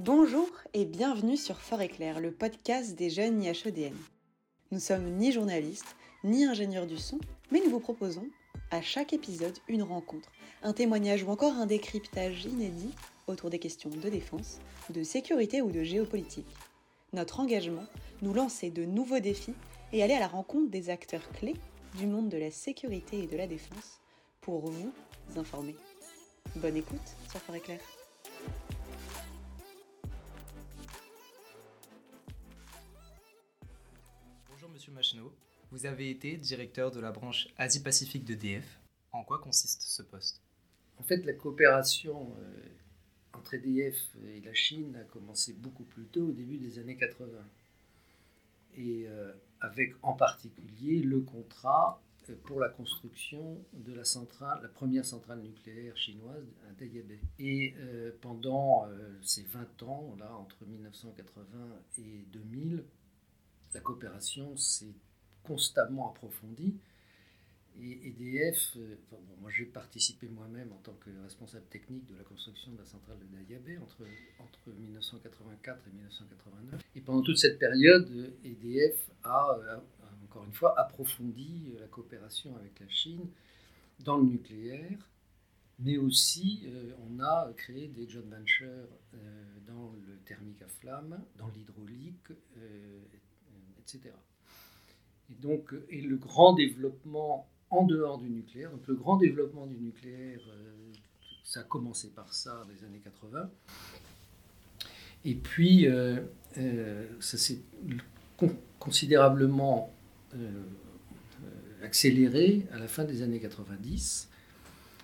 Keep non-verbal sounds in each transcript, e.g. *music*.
Bonjour et bienvenue sur Fort Éclair, le podcast des jeunes IHEDN. Nous sommes ni journalistes, ni ingénieurs du son, mais nous vous proposons à chaque épisode une rencontre, un témoignage ou encore un décryptage inédit autour des questions de défense, de sécurité ou de géopolitique. Notre engagement, nous lancer de nouveaux défis et aller à la rencontre des acteurs clés du monde de la sécurité et de la défense pour vous informer. Bonne écoute sur Fort Éclair. Vous avez été directeur de la branche Asie-Pacifique d'EDF. En quoi consiste ce poste? En fait, la coopération euh, entre EDF et la Chine a commencé beaucoup plus tôt, au début des années 80. Et euh, avec en particulier le contrat euh, pour la construction de la centrale, la première centrale nucléaire chinoise à Dayabé. Et pendant ces 20 ans, là, entre 1980 et 2000, la coopération s'est constamment approfondie. Et EDF, euh, moi j'ai participé moi-même en tant que responsable technique de la construction de la centrale de Dayabé entre, entre 1984 et 1989. Et pendant toute cette période, EDF a, euh, encore une fois, approfondi la coopération avec la Chine dans le nucléaire, mais aussi euh, on a créé des joint ventures dans le thermique à flamme, dans l'hydraulique, et donc, et le grand développement en dehors du nucléaire, donc le grand développement du nucléaire, euh, ça a commencé par ça dans les années 80. Et puis, euh, euh, ça s'est considérablement accéléré à la fin des années 90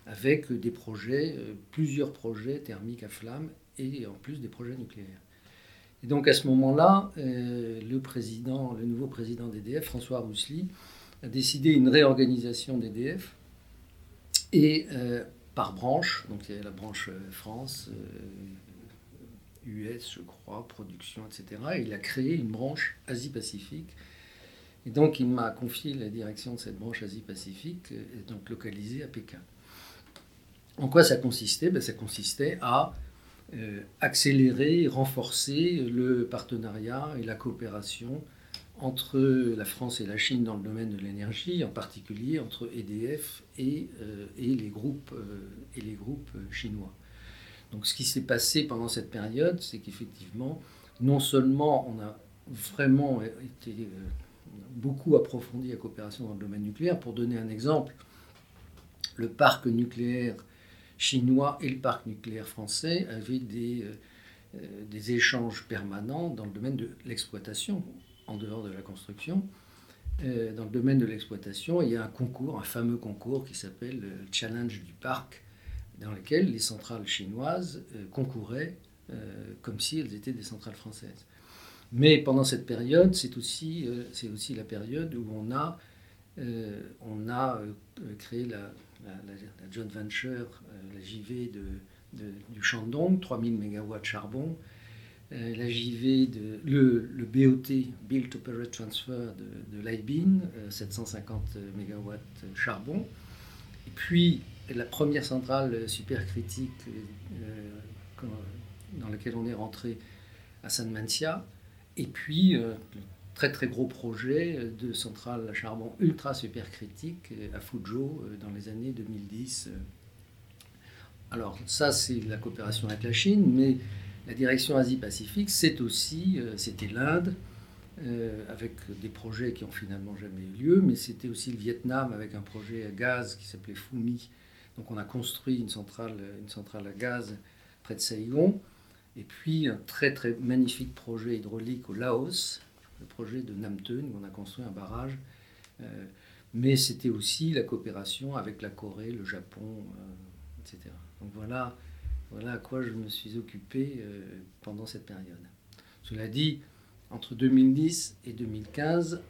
avec des projets, plusieurs projets thermiques à flamme et en plus des projets nucléaires. Et donc à ce moment-là, euh, le président, le nouveau président d'EDF, François Roussely, a décidé une réorganisation d'EDF et euh, par branche, donc il y a la branche euh, France, US, je crois, production, etc. Et il a créé une branche Asie-Pacifique. Et donc il m'a confié la direction de cette branche Asie-Pacifique, donc localisée à Pékin. En quoi ça consistait? Ben, Ça consistait à accélérer, renforcer le partenariat et la coopération entre la France et la Chine dans le domaine de l'énergie, en particulier entre EDF et, euh, et les, groupes, euh, chinois. Donc ce qui s'est passé pendant cette période, c'est qu'effectivement, non seulement on a vraiment été beaucoup approfondi la coopération dans le domaine nucléaire, pour donner un exemple, le parc nucléaire chinois et le parc nucléaire français avaient des, euh, euh, des échanges permanents dans le domaine de l'exploitation, en dehors de la construction. Euh, dans le domaine de l'exploitation, il y a un concours, un fameux concours qui s'appelle le Challenge du parc, dans lequel les centrales chinoises concouraient comme si elles étaient des centrales françaises. Mais pendant cette période, c'est aussi la période où on a, on a créé la, joint venture, euh, la JV de, du Shandong, 3000 MW de charbon, euh, la JV, le, BOT, Build Operate Transfer de, l'IBIN, 750 MW charbon, et puis la première centrale supercritique euh, dans laquelle on est rentré à San Mancia, et puis très très gros projet de centrale à charbon ultra supercritique à Fuzhou euh, dans les années 2010. Alors ça c'est la coopération avec la Chine, mais la direction Asie-Pacifique c'est aussi, euh, c'était l'Inde, euh, avec des projets qui ont finalement jamais eu lieu, mais c'était aussi le Vietnam avec un projet à gaz qui s'appelait Fumi. Donc on a construit une centrale, une centrale à gaz près de Saigon, et puis un très très magnifique projet hydraulique au Laos projet de Namteun, où on a construit un barrage. Euh, mais c'était aussi la coopération avec la Corée, le Japon, euh, etc. Donc voilà, voilà à quoi je me suis occupé euh, pendant cette période. Cela dit, entre 2010 et 2015,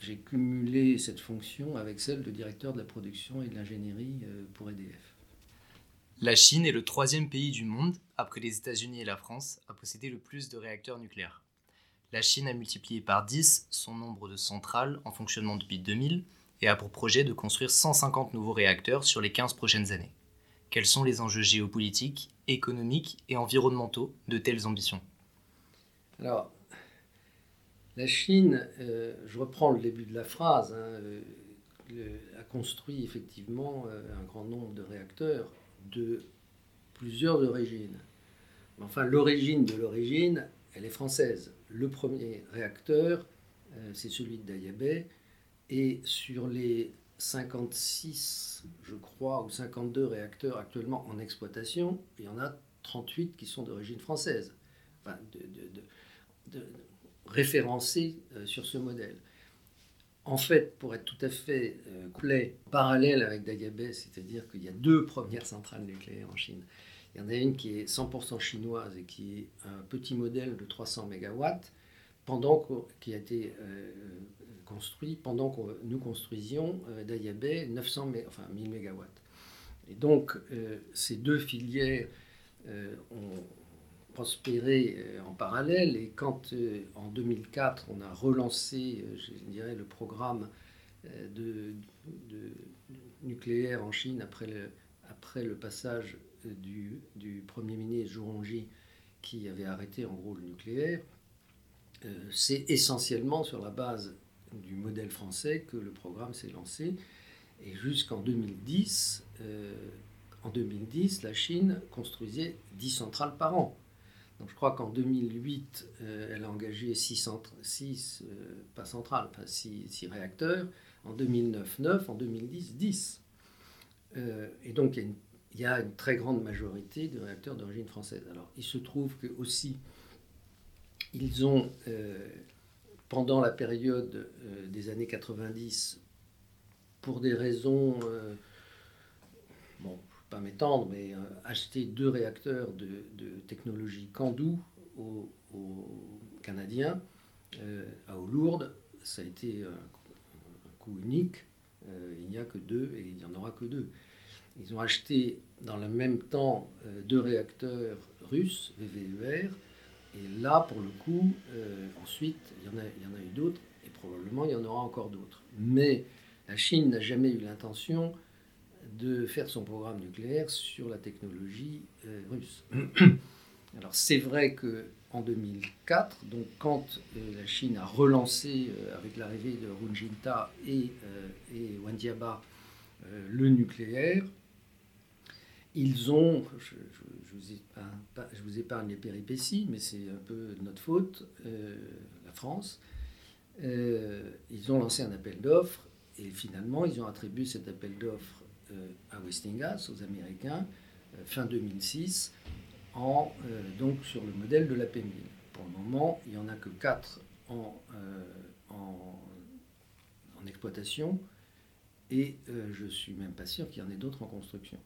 j'ai cumulé cette fonction avec celle de directeur de la production et de l'ingénierie pour EDF. La Chine est le troisième pays du monde, après les États-Unis et la France, à posséder le plus de réacteurs nucléaires. La Chine a multiplié par 10 son nombre de centrales en fonctionnement depuis 2000 et a pour projet de construire 150 nouveaux réacteurs sur les 15 prochaines années. Quels sont les enjeux géopolitiques économiques et environnementaux de telles ambitions? Alors, la Chine, euh, je reprends le début de la phrase, hein, a construit effectivement un grand nombre de réacteurs de plusieurs origines. Enfin, l'origine de l'origine, elle est française. Le premier réacteur, euh, c'est celui de Dayabé, et sur les 56, je crois, ou 52 réacteurs actuellement en exploitation, il y en a 38 qui sont d'origine française, enfin, référencés euh, sur ce modèle. En fait, pour être tout à fait euh, complet, parallèle avec Dayabé, c'est-à-dire qu'il y a deux premières centrales nucléaires en Chine. Il y en a une qui est 100% chinoise et qui est un petit modèle de 300 MW, pendant qui a été euh, construit pendant que nous construisions euh, Dayabé 900 enfin 1000 MW. Et donc euh, ces deux filières ont prospéré en parallèle et quand en 2004 on a relancé, je dirais, le programme de, nucléaire en Chine après après le passage du, du Premier ministre Zhou qui avait arrêté en gros le nucléaire, euh, c'est essentiellement sur la base du modèle français que le programme s'est lancé. Et jusqu'en 2010, euh, en 2010, la Chine construisait 10 centrales par an. Donc je crois qu'en 2008, euh, elle a engagé 6, 6 pas centrales, enfin 6, réacteurs. En 2009, 9. En 2010, 10. et donc il y a une il y a une très grande majorité de réacteurs d'origine française. Alors, il se trouve que aussi, ils ont, euh, pendant la période euh, des années 90, pour des raisons, euh, bon, je ne vais pas m'étendre, mais acheté deux réacteurs de, technologie Candu aux, Canadiens, à Lourdes. Ça a été un, un coup unique. il n'y a que deux et il n'y en aura que deux. Ils ont acheté dans le même temps euh, deux réacteurs russes, VVER, et là, pour le coup, euh, ensuite, il y, en a, eu d'autres, et probablement il y en aura encore d'autres. Mais la Chine n'a jamais eu l'intention de faire son programme nucléaire sur la technologie euh, russe. *coughs* Alors c'est vrai que en 2004, donc quand la Chine a relancé avec l'arrivée de Runjinta et, et Wandiaba le nucléaire, ils ont, je, vous épargne, les péripéties, mais c'est un peu notre faute, euh, la France. Euh, ils ont lancé un appel d'offres et finalement ils ont attribué cet appel d'offres euh, à Westinghouse, aux Américains, fin 2006, en, donc sur le modèle de la P1000. Pour le moment, il n'y en a que 4 en, en, en exploitation et je ne suis même pas sûr qu'il y en ait d'autres en construction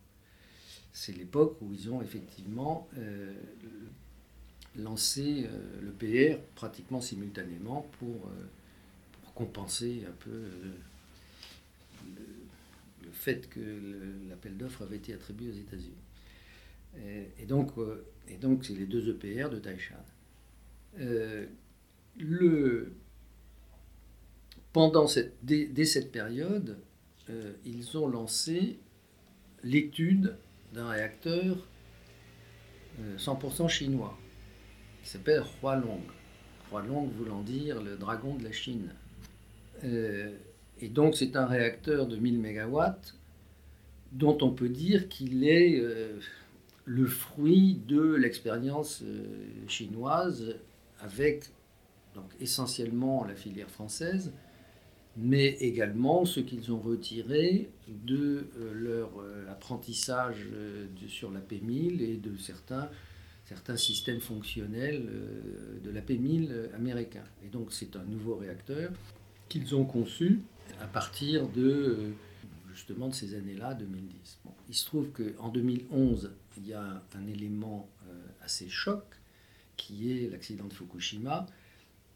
c'est l'époque où ils ont effectivement euh, lancé euh, le PR pratiquement simultanément pour, euh, compenser un peu le, fait que l'appel d'offres avait été attribué aux États-Unis. Et, donc, c'est les deux EPR de Taishan. pendant dès, cette période, ils ont lancé l'étude d'un réacteur 100% euh, chinois qui s'appelle Hualong. Hualong voulant dire le dragon de la Chine. Euh, et donc c'est un réacteur de 1000 MW dont on peut dire qu'il est euh, le fruit de l'expérience chinoise avec donc essentiellement la filière française, mais également ce qu'ils ont retiré de euh, leur euh, apprentissage euh, sur la P1000 et de certains, certains systèmes fonctionnels de la P1000 américain. Et donc c'est un nouveau réacteur qu'ils ont conçu à partir de justement de ces années-là, 2010. il se trouve qu'en 2011, il y a un élément assez choc qui est l'accident de Fukushima.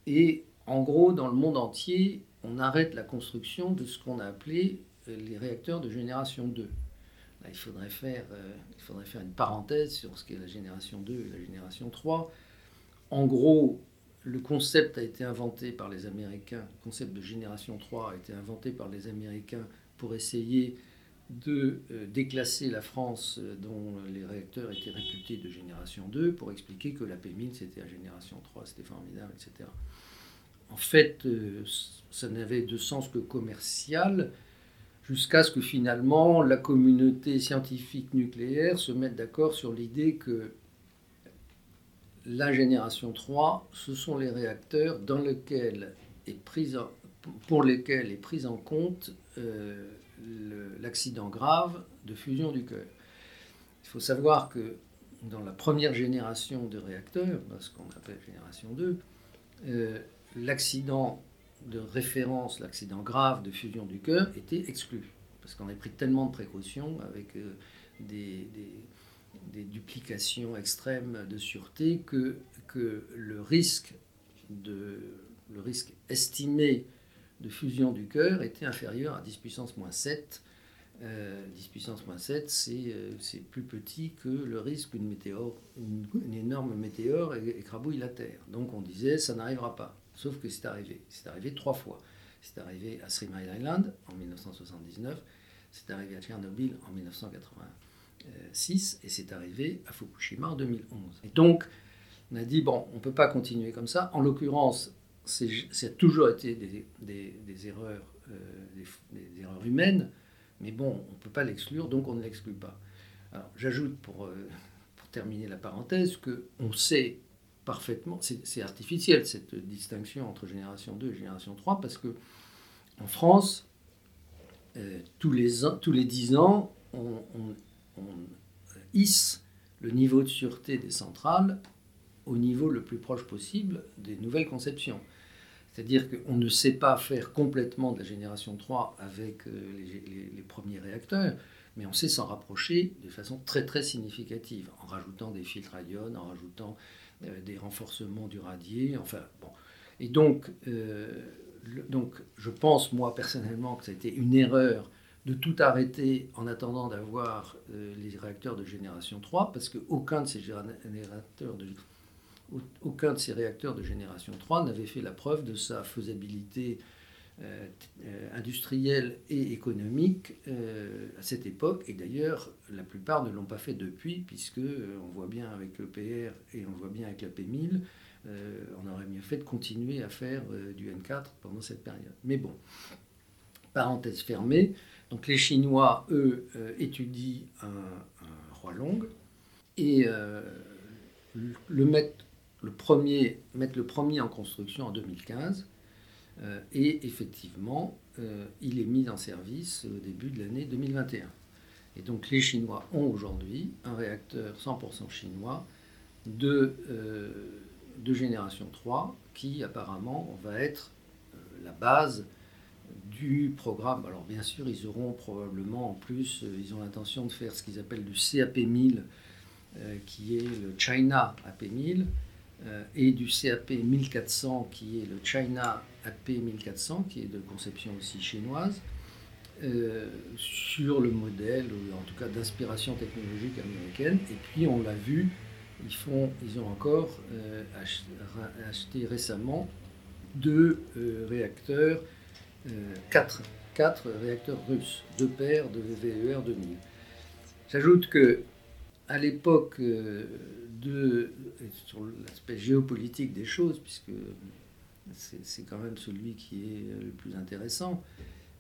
Et en gros, dans le monde entier, on arrête la construction de ce qu'on a appelé euh, les réacteurs de génération 2. il, faudrait faire, euh, il faudrait faire une parenthèse sur ce qu'est la génération 2 et la génération 3. En gros, le concept a été inventé par les Américains, le concept de génération 3 a été inventé par les Américains pour essayer de euh, déclasser la France dont les réacteurs étaient réputés de génération 2 pour expliquer que la P1000 c'était la génération 3, c'était formidable, etc. En fait, euh, ça n'avait de sens que commercial jusqu'à ce que finalement la communauté scientifique nucléaire se mette d'accord sur l'idée que la génération 3, ce sont les réacteurs dans lesquels est prise pour lesquels est prise en compte l'accident grave de fusion du cœur. Il faut savoir que dans la première génération de réacteurs, ce qu'on appelle génération 2, euh, l'accident de référence, l'accident grave de fusion du cœur était exclu. Parce qu'on a pris tellement de précautions avec euh, des, duplications extrêmes de sûreté que, le, risque estimé de fusion du cœur était inférieur à 10 puissance moins 7 10 euh, puissance moins 7, euh, c'est plus petit que le risque qu'une météore, une, énorme météore écrabouille la Terre. Donc on disait, ça n'arrivera pas. Sauf que c'est arrivé. C'est arrivé trois fois. C'est arrivé à Three Mile Island en 1979, c'est arrivé à Tchernobyl en 1986 et c'est arrivé à Fukushima en 2011. Et donc, on a dit, bon, on ne peut pas continuer comme ça. En l'occurrence, a toujours été des, erreurs, euh, des erreurs humaines. Mais bon, on ne peut pas l'exclure, donc on ne l'exclut pas. J'ajoute pour, euh, pour, terminer la parenthèse qu'on sait parfaitement, c'est artificiel cette distinction entre génération 2 et génération 3, parce que en France, euh, tous, les tous les 10 ans, on, hisse le niveau de sûreté des centrales au niveau le plus proche possible des nouvelles conceptions. C'est-à-dire qu'on ne sait pas faire complètement de la génération 3 avec euh, les, premiers réacteurs, mais on sait s'en rapprocher de façon très très significative, en rajoutant des filtres à ion, en rajoutant des renforcements du radier, enfin bon. Et donc, euh, donc, je pense moi personnellement que ça a été une erreur de tout arrêter en attendant d'avoir les réacteurs de génération 3, parce qu'aucun de ces générateurs de aucun de ces réacteurs de génération 3 n'avait fait la preuve de sa faisabilité euh, euh, industrielle et économique euh, à cette époque. Et d'ailleurs, la plupart ne l'ont pas fait depuis, puisque on voit bien avec le PR et on voit bien avec la P1000, on aurait mieux fait de continuer à faire du N4 pendant cette période. Mais bon, parenthèse fermée. Donc les Chinois, eux, étudient un, roi long et le mettent premier, mettre le premier en construction en 2015. Euh, et effectivement, euh, il est mis en service au début de l'année 2021. Et donc les Chinois ont aujourd'hui un réacteur 100% chinois de, euh, de, génération 3 qui apparemment va être la base du programme. Alors bien sûr, ils auront probablement en plus, ils ont l'intention de faire ce qu'ils appellent du CAP 1000, qui est le China AP 1000, euh, et du CAP 1400 qui est le China AP 1400 qui est de conception aussi chinoise euh, sur le modèle ou en tout cas d'inspiration technologique américaine. Et puis on l'a vu ils, font, ils ont encore euh, acheté, récemment deux réacteurs quatre, quatre réacteurs russes deux paires de VVER 2000 j'ajoute que à l'époque sur l'aspect géopolitique des choses, puisque c'est quand même celui qui est le plus intéressant,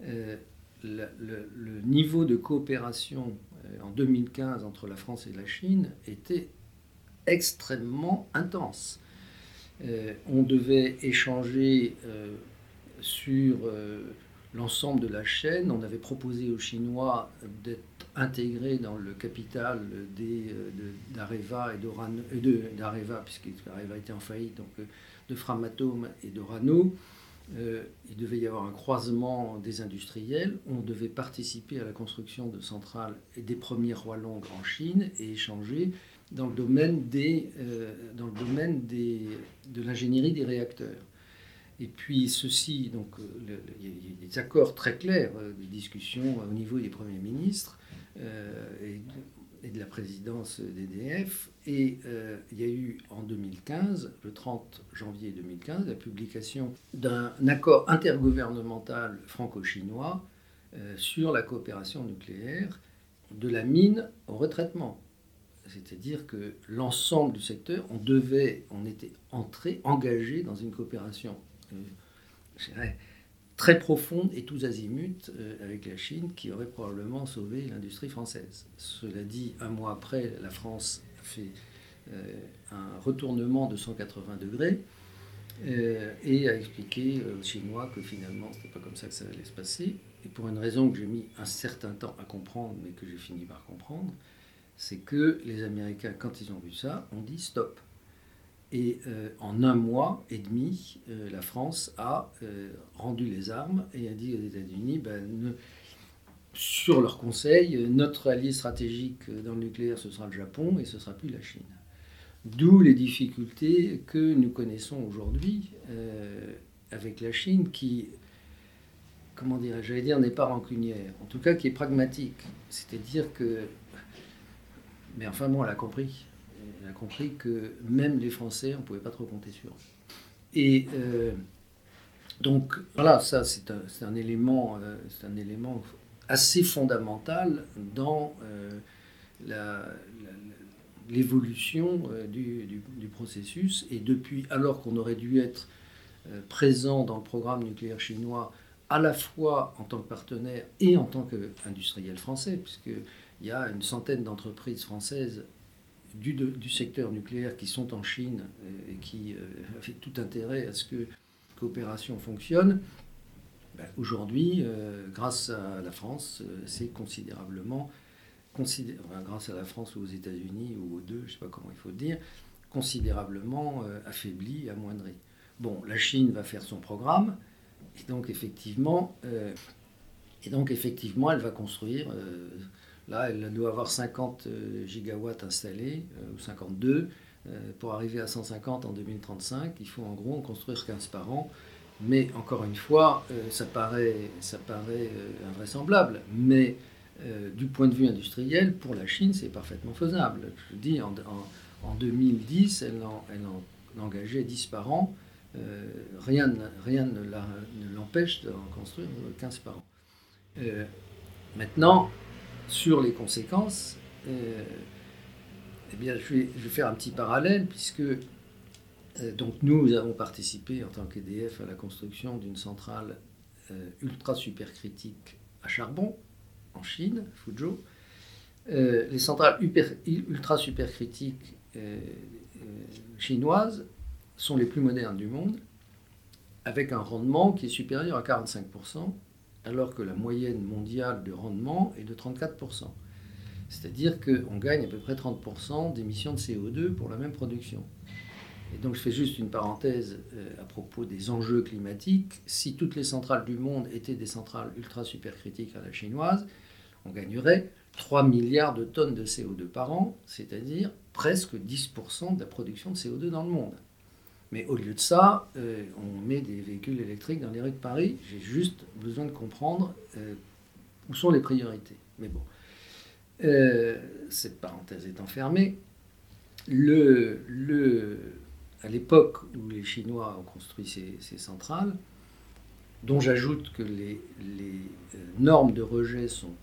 euh, le, niveau de coopération euh, en 2015 entre la France et la Chine était extrêmement intense. Euh, on devait échanger sur l'ensemble de la chaîne. On avait proposé aux Chinois d'être intégrés dans le capital euh, d'Areva et d'Areva, puisqu'Areva était en faillite, donc euh, de Framatome et d'Orano. Euh, il devait y avoir un croisement des industriels. On devait participer à la construction de centrales et des premiers rois longs en Chine et échanger dans le domaine, dans le domaine des, de l'ingénierie des réacteurs. Et puis ceci, donc il y a des accords très clairs, des discussions au niveau des premiers ministres. Euh, et, de la présidence d'EDF. Et euh, il y a eu en 2015, le 30 janvier 2015, la publication d'un accord intergouvernemental franco-chinois sur la coopération nucléaire de la mine au retraitement. C'est-à-dire que l'ensemble du secteur, devait, on était entré, engagé dans une coopération, très profonde et tous azimuts euh, avec la Chine qui aurait probablement sauvé l'industrie française. Cela dit, un mois après, la France a fait euh, un retournement de 180 degrés euh, et a expliqué aux Chinois que finalement, ce n'était pas comme ça que ça allait se passer. Et pour une raison que j'ai mis un certain temps à comprendre, mais que j'ai fini par comprendre, c'est que les Américains, quand ils ont vu ça, ont dit stop. Et euh, en un mois et demi, euh, la France a euh, rendu les armes et a dit aux États-Unis, ben, sur leur conseil, notre allié stratégique dans le nucléaire, ce sera le Japon et ce sera plus la Chine. D'où les difficultés que nous connaissons aujourd'hui avec la Chine qui, comment dirais j'allais dire, n'est pas rancunière, en tout cas qui est pragmatique. C'est-à-dire que, mais enfin bon, elle a compris elle a compris que même les Français, on ne pouvait pas trop compter sur eux. Et euh, donc, voilà, ça, c'est un, élément, euh, un élément assez fondamental dans euh, l'évolution du, du, processus. Et depuis, alors qu'on aurait dû être présent dans le programme nucléaire chinois, à la fois en tant que partenaire et en tant qu'industriel français, puisqu'il y a une centaine d'entreprises françaises du, secteur nucléaire qui sont en Chine et, qui euh, tout intérêt à ce que coopération fonctionne, ben, aujourd'hui, euh, grâce à la France, euh, c'est considérablement, grâce à la France ou aux États-Unis ou aux deux, je ne sais pas comment il faut dire, considérablement affaibli, amoindri. Bon, la Chine va faire son programme, et donc effectivement, et donc effectivement elle va construire Là, elle doit avoir 50 euh, gigawatts installés, euh, ou 52. Euh, pour arriver à 150 en 2035, il faut en gros en construire 15 par an. Mais encore une fois, ça paraît, ça paraît invraisemblable. Mais du point de vue industriel, pour la Chine, c'est parfaitement faisable. Je dis, en, en, 2010, elle, en, elle engageait 10 par an. rien, rien ne l'empêche d'en construire 15 par an. maintenant, sur les conséquences, euh, eh bien, je vais, faire un petit parallèle, puisque euh, donc nous avons participé en tant qu'EDF à la construction d'une centrale euh, ultra supercritique à charbon en Chine, Fuzhou. les centrales ultra supercritiques chinoises sont les plus modernes du monde, avec un rendement qui est supérieur à 45%, alors que la moyenne mondiale de rendement est de 34%. C'est-à-dire qu'on gagne à peu près 30% d'émissions de CO2 pour la même production. Et donc je fais juste une parenthèse euh, à propos des enjeux climatiques. Si toutes les centrales du monde étaient des centrales ultra supercritiques à la chinoise, on gagnerait 3 milliards de tonnes de CO2 par an, c'est-à-dire presque 10% de la production de CO2 dans le monde. Mais au lieu de ça, euh, on met des véhicules électriques dans les rues de Paris. J'ai juste besoin de comprendre euh, où sont les priorités. Mais bon, euh, cette parenthèse étant fermée, le, le, à l'époque où les Chinois ont construit ces, centrales, dont j'ajoute que les, les normes de rejet sont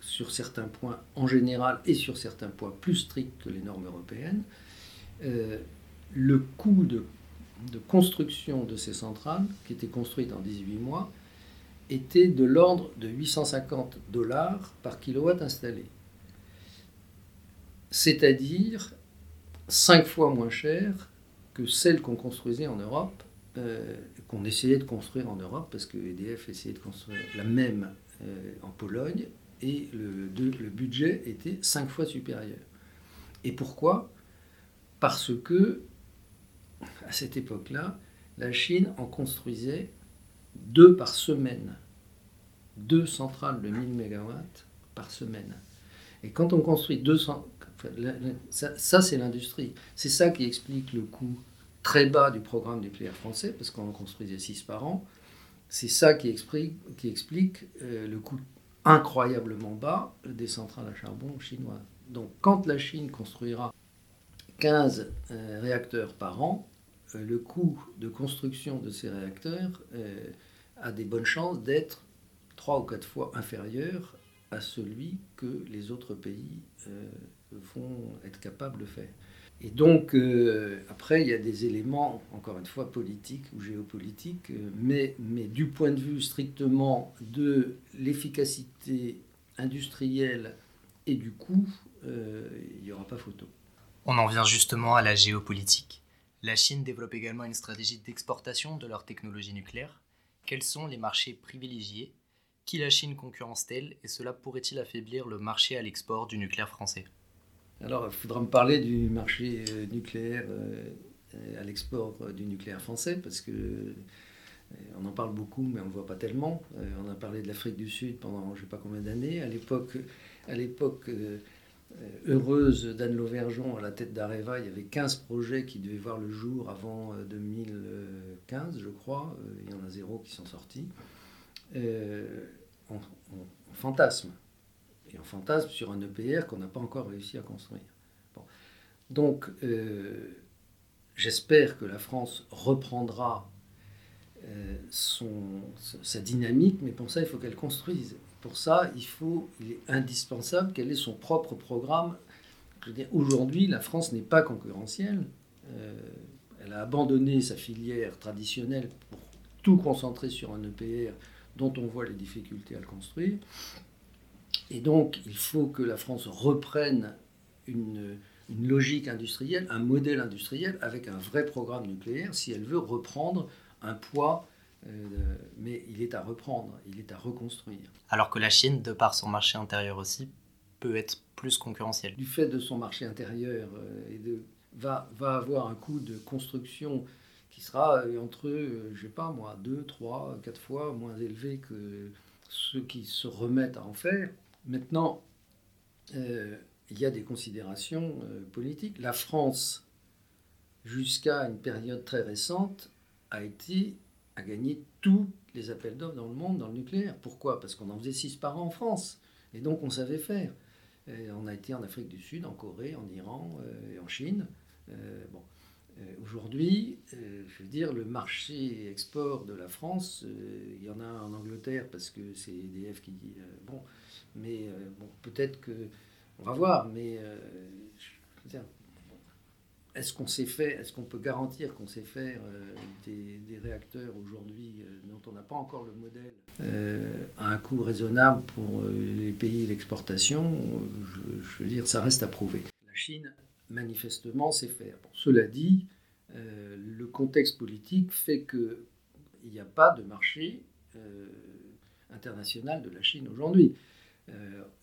sur certains points en général et sur certains points plus strictes que les normes européennes, le coût de, construction de ces centrales, qui étaient construites en 18 mois, était de l'ordre de 850 dollars par kilowatt installé. C'est-à-dire 5 fois moins cher que celles qu'on construisait en Europe, euh, qu'on essayait de construire en Europe, parce que EDF essayait de construire la même euh, en Pologne, et le, le budget était 5 fois supérieur. Et pourquoi? Parce que à cette époque-là, la Chine en construisait deux par semaine. Deux centrales de 1000 MW par semaine. Et quand on construit 200... Ça, ça c'est l'industrie. C'est ça qui explique le coût très bas du programme nucléaire français, parce qu'on en construisait 6 par an. C'est ça qui explique, euh, le coût incroyablement bas des centrales à charbon chinoises. Donc quand la Chine construira 15 euh, réacteurs par an, le coût de construction de ces réacteurs euh, a des bonnes chances d'être trois ou quatre fois inférieur à celui que les autres pays euh, vont être capables de faire. Et donc, euh, après, il y a des éléments, encore une fois, politiques ou géopolitiques, euh, mais, mais du point de vue strictement de l'efficacité industrielle et du coût, il n'y aura pas photo. On en vient justement à la géopolitique. La Chine développe également une stratégie d'exportation de leur technologie nucléaire. Quels sont les marchés privilégiés? Qui la Chine concurrence-t-elle? Et cela pourrait-il affaiblir le marché à l'export du nucléaire français? Alors, il faudra me parler du marché euh, nucléaire euh, à l'export euh, du nucléaire français, parce que on en parle beaucoup, mais on ne voit pas tellement. On a parlé de l'Afrique du Sud pendant je ne sais pas combien d'années. À l'époque, heureuse d'Anne Lauvergeon à la tête d'Areva, il y avait 15 projets qui devaient voir le jour avant 2015, euh, je crois. Euh, il y en a zéro qui sont sortis. on, fantasme. Et on fantasme sur un EPR qu'on n'a pas encore réussi à construire. Donc, j'espère que la France reprendra sa dynamique, mais pour ça, il faut qu'elle construise. Pour ça, il, faut, il est indispensable qu'elle ait son propre programme. Aujourd'hui, la France n'est pas concurrentielle. Euh, elle a abandonné sa filière traditionnelle pour tout concentrer sur un EPR dont on voit les difficultés à le construire. Et donc, il faut que la France reprenne une, logique industrielle, un modèle industriel avec un vrai programme nucléaire si elle veut reprendre un poids mais il est à reprendre, il est à reconstruire. Alors que la Chine, de par son marché intérieur aussi, peut être plus concurrentielle. Du fait de son marché intérieur, euh, et de, va, va avoir un coût de construction qui sera euh, entre, je sais pas moi, 2, 3, 4 fois moins élevé que ceux qui se remettent à en faire. Maintenant, il y a des considérations politiques. La France, jusqu'à une période très récente, a été a gagné tous les appels d'offres dans le monde dans le nucléaire. Pourquoi? Parce qu'on en faisait 6 par an en France. Et donc on savait faire. on a été en Afrique du Sud, en Corée, en Iran euh, et en Chine. Euh, bon. Euh, aujourd'hui, je veux dire, le marché export de la France, il y en a en Angleterre parce que c'est EDF qui dit bon, mais bon, peut-être que on va voir, mais est-ce qu'on sait faire, est-ce qu'on peut garantir qu'on sait faire euh, réacteurs aujourd'hui euh, dont on n'a pas encore le modèle euh, à un coût raisonnable pour les pays l'exportation je, veux dire, ça reste à prouver. La Chine, manifestement, sait faire. cela dit, le contexte politique fait qu'il n'y a pas de marché international de la Chine aujourd'hui.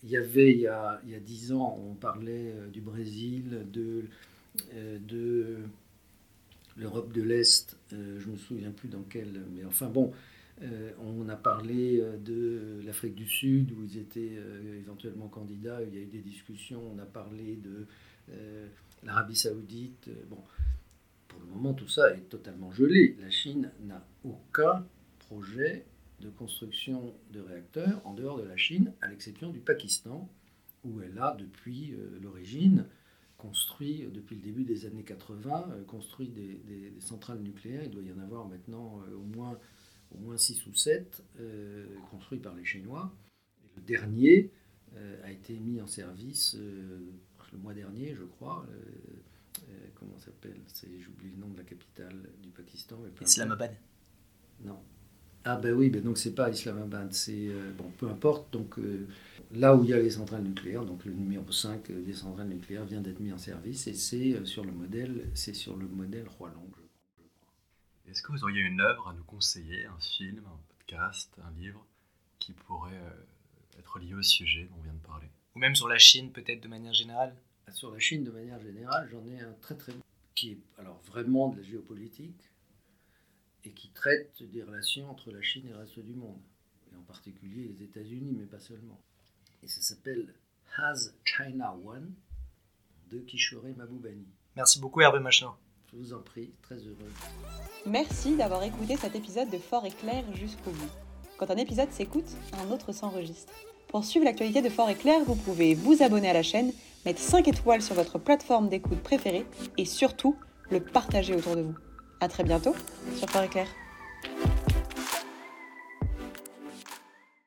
il y avait, il y a dix ans, on parlait du Brésil, euh, de l'Europe de l'Est, euh, je ne me souviens plus dans quel, mais enfin bon, euh, on a parlé de l'Afrique du Sud où ils étaient éventuellement candidats, il y a eu des discussions, on a parlé de l'Arabie saoudite. bon, pour le moment, tout ça est totalement gelé. La Chine n'a aucun projet de construction de réacteurs en dehors de la Chine, à l'exception du Pakistan, où elle a depuis l'origine construit euh, depuis le début des années 80, euh, construit des, centrales nucléaires. Il doit y en avoir maintenant euh, au moins au moins 6 ou 7 construits par les Chinois. le dernier a été mis en service le mois dernier, je crois. comment s'appelle J'oublie le nom de la capitale du Pakistan. Islamabad Non. Ah ben oui, ben donc c'est pas Islamabad, c'est bon, peu importe. Donc là où il y a les centrales nucléaires, donc le numéro 5 des centrales nucléaires vient d'être mis en service et c'est euh, sur le modèle, c'est sur le modèle crois. Est-ce que vous auriez une œuvre à nous conseiller, un film, un podcast, un livre qui pourrait euh, être lié au sujet dont on vient de parler? Ou même sur la Chine peut-être de manière générale? Sur la Chine de manière générale, j'en ai un très très qui est alors vraiment de la géopolitique et qui traite des relations entre la Chine et le reste du monde, et en particulier les États-Unis, mais pas seulement et ça s'appelle Has China Won de Kishore Maboubani. Merci beaucoup Hervé Machin. Je vous en prie, très heureux. Merci d'avoir écouté cet épisode de Fort et Clair jusqu'au bout. Quand un épisode s'écoute, un autre s'enregistre. Pour suivre l'actualité de Fort et Clair, vous pouvez vous abonner à la chaîne, mettre 5 étoiles sur votre plateforme d'écoute préférée et surtout le partager autour de vous. A très bientôt sur Fort et Clair.